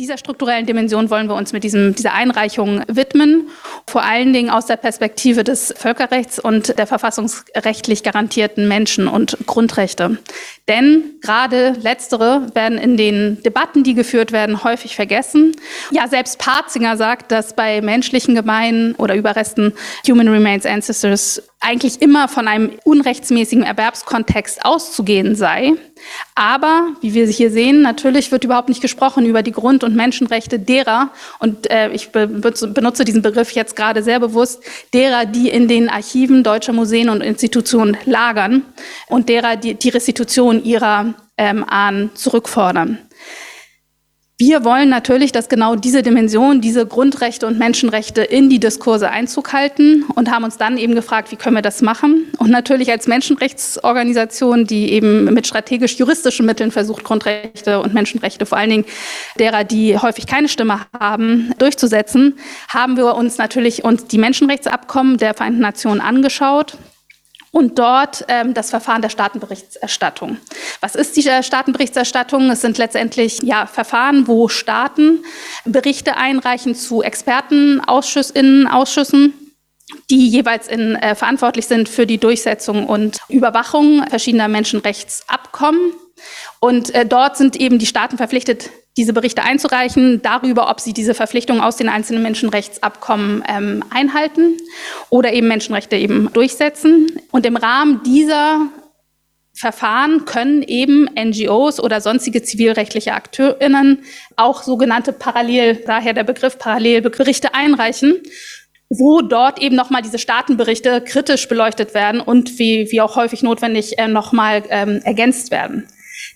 Dieser strukturellen Dimension wollen wir uns mit diesem, dieser Einreichung widmen, vor allen Dingen aus der Perspektive des Völkerrechts und der verfassungsrechtlich garantierten Menschen- und Grundrechte. Denn gerade letztere werden in den Debatten, die geführt werden, häufig vergessen. Ja, selbst Parzinger sagt, dass bei menschlichen Gemeinen oder Überresten Human Remains Ancestors eigentlich immer von einem unrechtsmäßigen Erwerbskontext auszugehen sei. Aber, wie wir hier sehen, natürlich wird überhaupt nicht gesprochen über die Grund- und Menschenrechte derer, und äh, ich be benutze diesen Begriff jetzt gerade sehr bewusst, derer, die in den Archiven deutscher Museen und Institutionen lagern und derer, die die Restitution ihrer ähm, Ahnen zurückfordern. Wir wollen natürlich, dass genau diese Dimension, diese Grundrechte und Menschenrechte in die Diskurse Einzug halten und haben uns dann eben gefragt, wie können wir das machen? Und natürlich als Menschenrechtsorganisation, die eben mit strategisch-juristischen Mitteln versucht, Grundrechte und Menschenrechte, vor allen Dingen derer, die häufig keine Stimme haben, durchzusetzen, haben wir uns natürlich uns die Menschenrechtsabkommen der Vereinten Nationen angeschaut und dort ähm, das Verfahren der Staatenberichterstattung. Was ist die Staatenberichterstattung? Es sind letztendlich ja, Verfahren, wo Staaten Berichte einreichen zu Expertenausschüssinnen, Ausschüssen, die jeweils in, äh, verantwortlich sind für die Durchsetzung und Überwachung verschiedener Menschenrechtsabkommen. Und äh, dort sind eben die Staaten verpflichtet, diese Berichte einzureichen, darüber, ob sie diese Verpflichtungen aus den einzelnen Menschenrechtsabkommen ähm, einhalten oder eben Menschenrechte eben durchsetzen. Und im Rahmen dieser Verfahren können eben NGOs oder sonstige zivilrechtliche AkteurInnen auch sogenannte Parallel, daher der Begriff Parallelberichte einreichen, wo dort eben nochmal diese Staatenberichte kritisch beleuchtet werden und wie, wie auch häufig notwendig äh, nochmal ähm, ergänzt werden.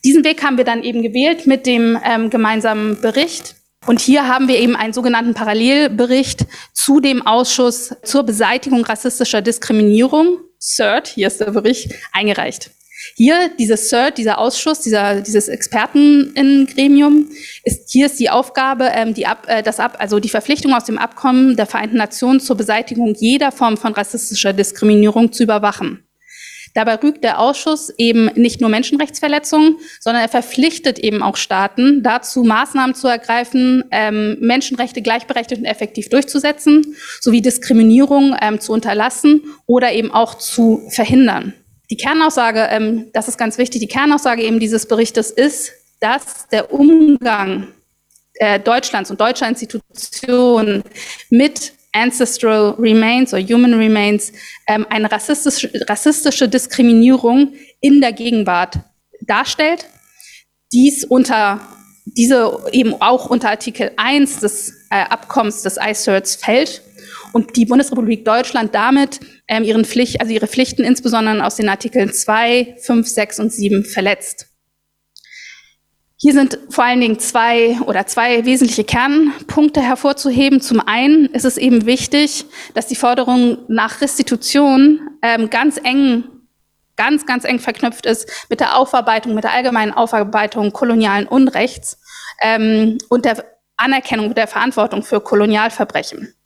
Diesen Weg haben wir dann eben gewählt mit dem ähm, gemeinsamen Bericht. Und hier haben wir eben einen sogenannten Parallelbericht zu dem Ausschuss zur Beseitigung rassistischer Diskriminierung, CERT, hier ist der Bericht, eingereicht. Hier, dieses CERT, dieser Ausschuss, dieser, dieses Expertengremium, ist, hier ist die Aufgabe, ähm, die Ab, äh, das Ab, also die Verpflichtung aus dem Abkommen der Vereinten Nationen zur Beseitigung jeder Form von rassistischer Diskriminierung zu überwachen. Dabei rügt der Ausschuss eben nicht nur Menschenrechtsverletzungen, sondern er verpflichtet eben auch Staaten dazu, Maßnahmen zu ergreifen, ähm, Menschenrechte gleichberechtigt und effektiv durchzusetzen, sowie Diskriminierung ähm, zu unterlassen oder eben auch zu verhindern. Die Kernaussage, ähm, das ist ganz wichtig, die Kernaussage eben dieses Berichtes ist, dass der Umgang äh, Deutschlands und deutscher Institutionen mit Ancestral Remains oder Human Remains ähm, eine rassistische, rassistische Diskriminierung in der Gegenwart darstellt. Dies unter diese eben auch unter Artikel 1 des äh, Abkommens des ICERTs fällt und die Bundesrepublik Deutschland damit ähm, ihren Pflicht, also ihre Pflichten insbesondere aus den Artikeln 2, 5, 6 und 7 verletzt. Hier sind vor allen Dingen zwei oder zwei wesentliche Kernpunkte hervorzuheben. Zum einen ist es eben wichtig, dass die Forderung nach Restitution ähm, ganz eng, ganz, ganz eng verknüpft ist mit der Aufarbeitung, mit der allgemeinen Aufarbeitung kolonialen Unrechts ähm, und der Anerkennung der Verantwortung für Kolonialverbrechen.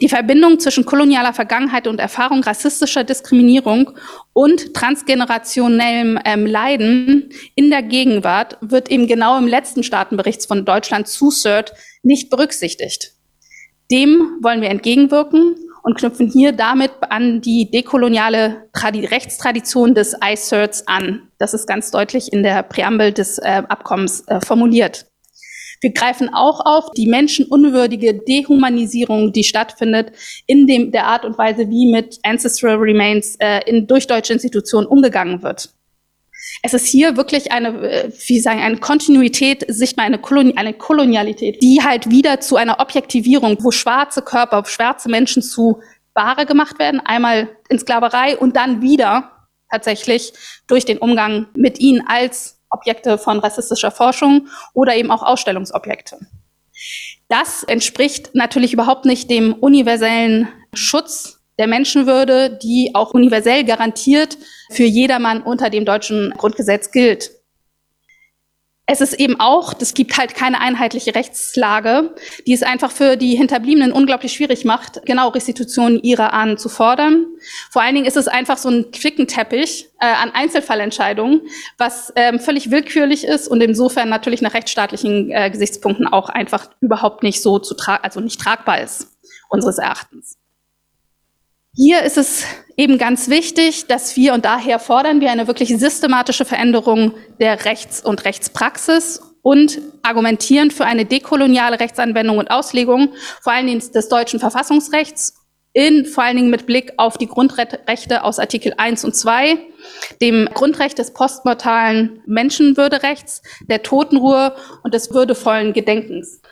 Die Verbindung zwischen kolonialer Vergangenheit und Erfahrung rassistischer Diskriminierung und transgenerationellem ähm, Leiden in der Gegenwart wird eben genau im letzten Staatenbericht von Deutschland zu CERT nicht berücksichtigt. Dem wollen wir entgegenwirken und knüpfen hier damit an die dekoloniale Tradi Rechtstradition des ICERTs an. Das ist ganz deutlich in der Präambel des äh, Abkommens äh, formuliert. Wir greifen auch auf die menschenunwürdige Dehumanisierung, die stattfindet in dem, der Art und Weise, wie mit Ancestral Remains äh, in, durch deutsche Institutionen umgegangen wird. Es ist hier wirklich eine, äh, wie sagen, eine Kontinuität, sichtbar eine, Koloni eine Kolonialität, die halt wieder zu einer Objektivierung, wo schwarze Körper, schwarze Menschen zu Ware gemacht werden, einmal in Sklaverei und dann wieder tatsächlich durch den Umgang mit ihnen als Objekte von rassistischer Forschung oder eben auch Ausstellungsobjekte. Das entspricht natürlich überhaupt nicht dem universellen Schutz der Menschenwürde, die auch universell garantiert für jedermann unter dem deutschen Grundgesetz gilt. Es ist eben auch, es gibt halt keine einheitliche Rechtslage, die es einfach für die Hinterbliebenen unglaublich schwierig macht, genau Restitution ihrer Ahnen zu fordern. Vor allen Dingen ist es einfach so ein Quickenteppich äh, an Einzelfallentscheidungen, was ähm, völlig willkürlich ist und insofern natürlich nach rechtsstaatlichen äh, Gesichtspunkten auch einfach überhaupt nicht so zu tragen, also nicht tragbar ist, unseres Erachtens. Hier ist es eben ganz wichtig, dass wir, und daher fordern wir eine wirklich systematische Veränderung der Rechts- und Rechtspraxis und argumentieren für eine dekoloniale Rechtsanwendung und Auslegung, vor allen Dingen des deutschen Verfassungsrechts, in, vor allen Dingen mit Blick auf die Grundrechte aus Artikel 1 und 2, dem Grundrecht des postmortalen Menschenwürderechts, der Totenruhe und des würdevollen Gedenkens.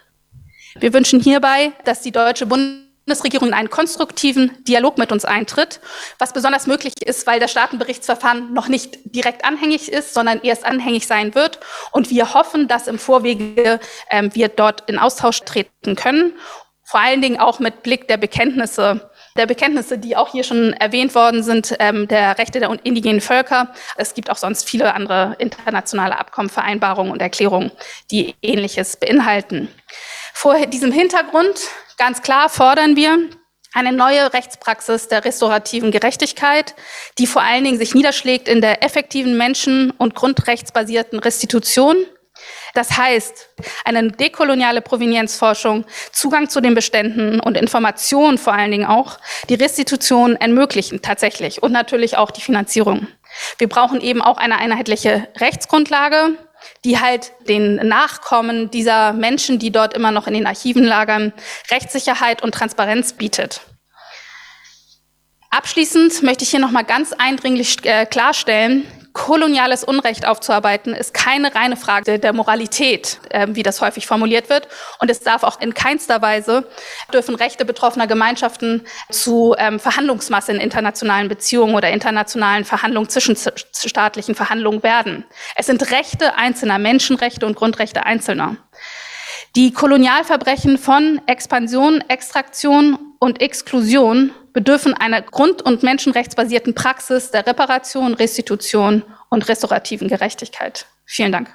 Wir wünschen hierbei, dass die deutsche Bund Bundesregierung in einen konstruktiven Dialog mit uns eintritt, was besonders möglich ist, weil das Staatenberichtsverfahren noch nicht direkt anhängig ist, sondern erst anhängig sein wird. Und wir hoffen, dass im Vorwege äh, wir dort in Austausch treten können, vor allen Dingen auch mit Blick der Bekenntnisse der Bekenntnisse, die auch hier schon erwähnt worden sind, ähm, der Rechte der indigenen Völker. Es gibt auch sonst viele andere internationale Abkommen, Vereinbarungen und Erklärungen, die Ähnliches beinhalten. Vor diesem Hintergrund Ganz klar fordern wir eine neue Rechtspraxis der restaurativen Gerechtigkeit, die vor allen Dingen sich niederschlägt in der effektiven menschen- und grundrechtsbasierten Restitution. Das heißt, eine dekoloniale Provenienzforschung, Zugang zu den Beständen und Informationen vor allen Dingen auch, die Restitution ermöglichen tatsächlich und natürlich auch die Finanzierung. Wir brauchen eben auch eine einheitliche Rechtsgrundlage, die halt den Nachkommen dieser Menschen, die dort immer noch in den Archiven lagern, Rechtssicherheit und Transparenz bietet. Abschließend möchte ich hier noch mal ganz eindringlich äh, klarstellen, koloniales Unrecht aufzuarbeiten, ist keine reine Frage der Moralität, äh, wie das häufig formuliert wird. Und es darf auch in keinster Weise dürfen Rechte betroffener Gemeinschaften zu ähm, Verhandlungsmasse in internationalen Beziehungen oder internationalen Verhandlungen, zwischenstaatlichen Verhandlungen werden. Es sind Rechte einzelner Menschenrechte und Grundrechte Einzelner. Die Kolonialverbrechen von Expansion, Extraktion und Exklusion bedürfen einer grund- und menschenrechtsbasierten Praxis der Reparation, Restitution und restaurativen Gerechtigkeit. Vielen Dank.